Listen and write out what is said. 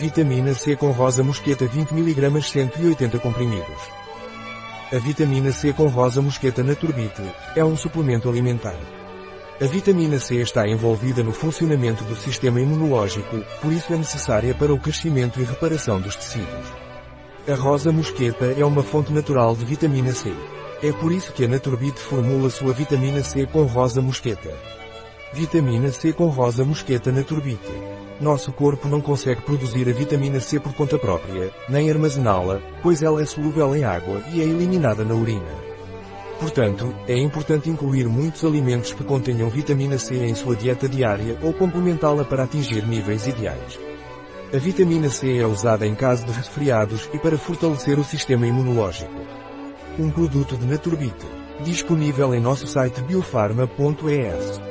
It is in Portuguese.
Vitamina C com rosa mosqueta 20 mg 180 comprimidos. A vitamina C com rosa mosqueta Naturbite é um suplemento alimentar. A vitamina C está envolvida no funcionamento do sistema imunológico, por isso é necessária para o crescimento e reparação dos tecidos. A rosa mosqueta é uma fonte natural de vitamina C. É por isso que a Naturbite formula sua vitamina C com rosa mosqueta. Vitamina C com rosa mosqueta Naturbite. Nosso corpo não consegue produzir a vitamina C por conta própria, nem armazená-la, pois ela é solúvel em água e é eliminada na urina. Portanto, é importante incluir muitos alimentos que contenham vitamina C em sua dieta diária ou complementá-la para atingir níveis ideais. A vitamina C é usada em caso de resfriados e para fortalecer o sistema imunológico. Um produto de Naturbite. Disponível em nosso site biofarma.es.